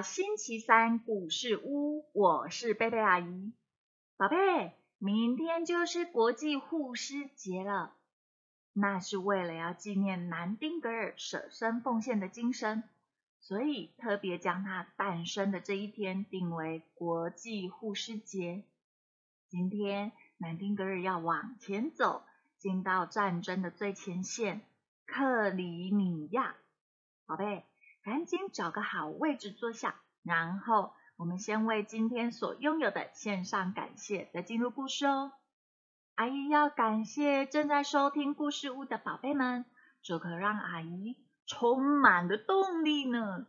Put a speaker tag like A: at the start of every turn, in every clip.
A: 星期三股市屋，我是贝贝阿姨。宝贝，明天就是国际护士节了，那是为了要纪念南丁格尔舍身奉献的精神，所以特别将他诞生的这一天定为国际护士节。今天南丁格尔要往前走，进到战争的最前线——克里米亚。宝贝。赶紧找个好位置坐下，然后我们先为今天所拥有的献上感谢，再进入故事哦。阿姨要感谢正在收听故事屋的宝贝们，这可让阿姨充满了动力呢。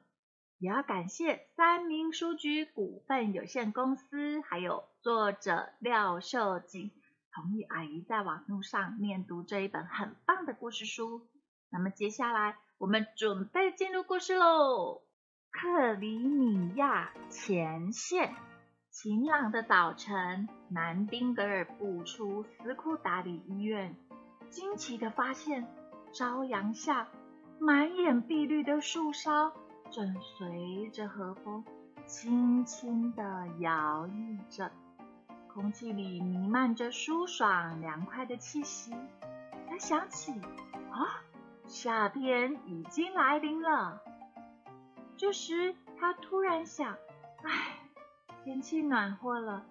A: 也要感谢三明书局股份有限公司，还有作者廖秀锦，同意阿姨在网络上念读这一本很棒的故事书。那么接下来。我们准备进入故事喽。克里米亚前线，晴朗的早晨，南丁格尔步出斯库达里医院，惊奇的发现，朝阳下满眼碧绿的树梢正随着和风轻轻的摇曳着，空气里弥漫着舒爽凉快的气息。他想起，啊。夏天已经来临了。这时，他突然想：“唉，天气暖和了，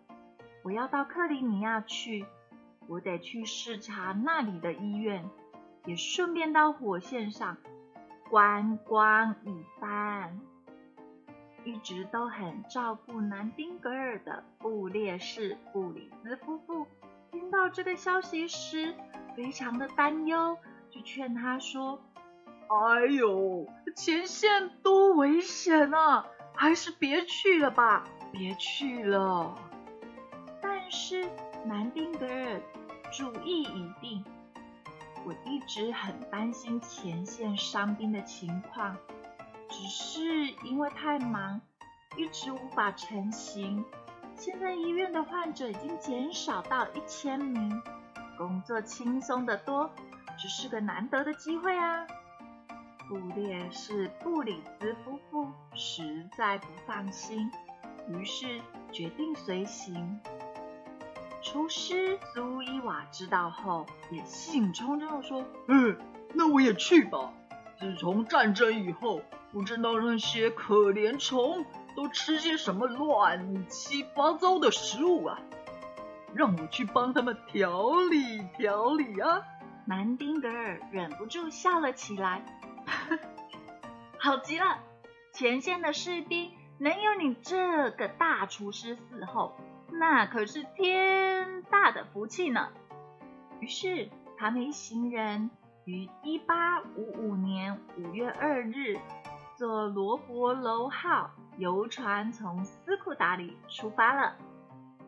A: 我要到克里米亚去，我得去视察那里的医院，也顺便到火线上观光一番。”一直都很照顾南丁格尔的布列士布里兹夫妇，听到这个消息时，非常的担忧。就劝他说：“哎呦，前线多危险啊，还是别去了吧，别去了。”但是南丁格尔主意已定。我一直很担心前线伤兵的情况，只是因为太忙，一直无法成行。现在医院的患者已经减少到一千名，工作轻松得多。只是个难得的机会啊！布列是布里兹夫妇实在不放心，于是决定随行。厨师苏伊瓦知道后，也兴冲冲地说：“
B: 嗯，那我也去吧。自从战争以后，不知道那些可怜虫都吃些什么乱七八糟的食物啊！让我去帮他们调理调理啊！”
A: 南丁格尔忍不住笑了起来，好极了！前线的士兵能有你这个大厨师伺候，那可是天大的福气呢。于是，他们一行人于一八五五年五月二日坐罗伯楼号游船从斯库达里出发了。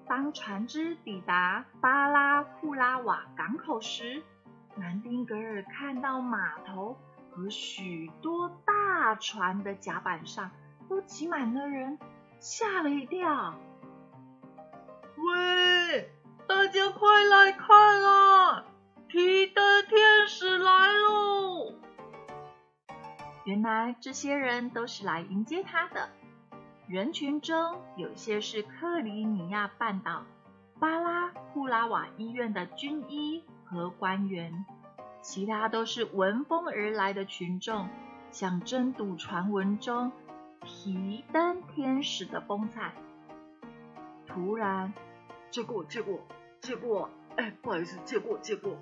A: 当船只抵达巴拉库拉瓦港口时，南丁格尔看到码头和许多大船的甲板上都挤满了人，吓了一跳。
B: 喂，大家快来看啊！提灯天使来喽！
A: 原来这些人都是来迎接他的。人群中有些是克里米亚半岛巴拉库拉瓦医院的军医。和官员，其他都是闻风而来的群众，想争睹传闻中提灯天使的风采。突然，
B: 借过，借过，借过，哎，不好意思，借过，借过。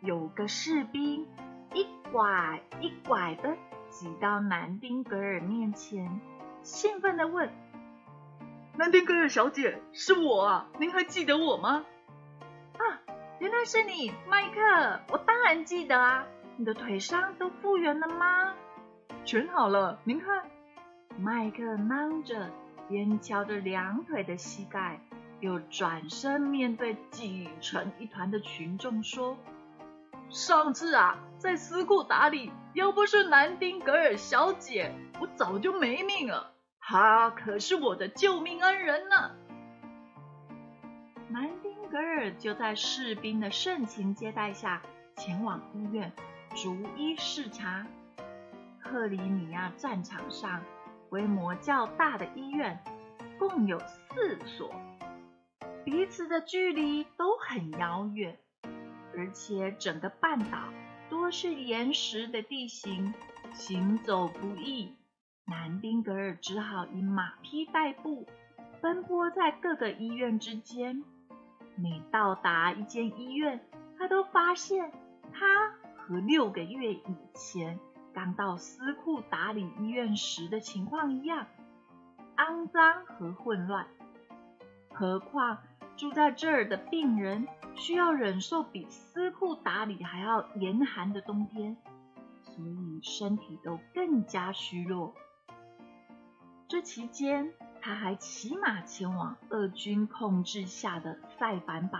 A: 有个士兵一拐一拐的挤到南丁格尔面前，兴奋的问：“
B: 南丁格尔小姐，是我啊，您还记得我吗？”
A: 原来是你，麦克！我当然记得啊。你的腿伤都复原了吗？
B: 全好了，您看。
A: 麦克忙着，边敲着两腿的膝盖，又转身面对挤成一团的群众说：“
B: 上次啊，在斯库达里，要不是南丁格尔小姐，我早就没命了。她可是我的救命恩人呢。”
A: 南格尔就在士兵的盛情接待下前往医院逐一视察。克里米亚战场上规模较大的医院，共有四所，彼此的距离都很遥远，而且整个半岛多是岩石的地形，行走不易。南丁格尔只好以马匹代步，奔波在各个医院之间。每到达一间医院，他都发现他和六个月以前刚到司库打理医院时的情况一样，肮脏和混乱。何况住在这儿的病人需要忍受比司库打理还要严寒的冬天，所以身体都更加虚弱。这期间，他还骑马前往俄军控制下的塞凡堡，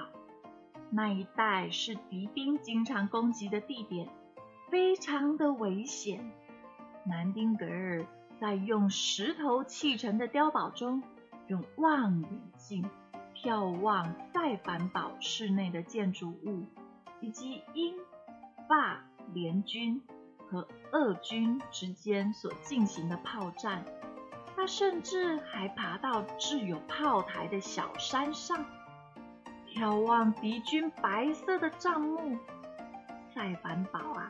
A: 那一带是敌兵经常攻击的地点，非常的危险。南丁格尔在用石头砌成的碉堡中，用望远镜眺望塞凡堡市内的建筑物，以及英、法联军和俄军之间所进行的炮战。他甚至还爬到置有炮台的小山上，眺望敌军白色的帐幕、塞凡堡啊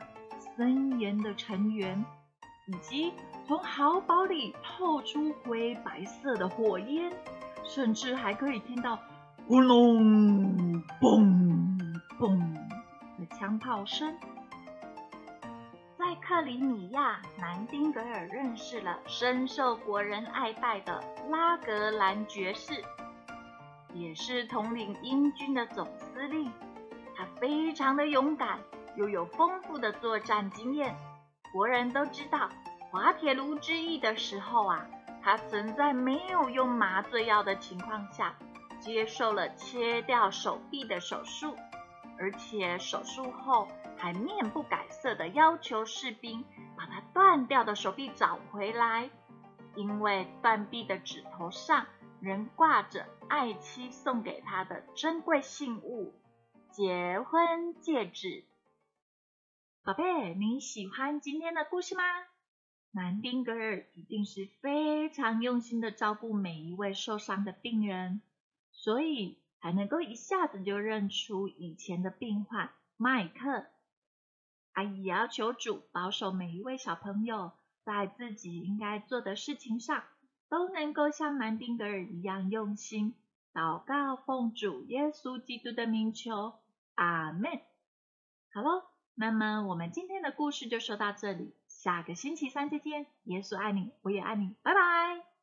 A: 森严的城垣，以及从壕堡里透出灰白色的火焰，甚至还可以听到轰隆、嘣嘣的枪炮声。克里米亚，南丁格尔认识了深受国人爱戴的拉格兰爵士，也是统领英军的总司令。他非常的勇敢，又有丰富的作战经验。国人都知道，滑铁卢之役的时候啊，他曾在没有用麻醉药的情况下，接受了切掉手臂的手术，而且手术后。还面不改色的要求士兵把他断掉的手臂找回来，因为断臂的指头上仍挂着爱妻送给他的珍贵信物——结婚戒指。宝贝，你喜欢今天的故事吗？南丁格尔一定是非常用心的照顾每一位受伤的病人，所以才能够一下子就认出以前的病患麦克。阿姨也要求主保守每一位小朋友，在自己应该做的事情上，都能够像南丁格尔一样用心祷告，奉主耶稣基督的名求，阿门。好喽，那么我们今天的故事就说到这里，下个星期三再见。耶稣爱你，我也爱你，拜拜。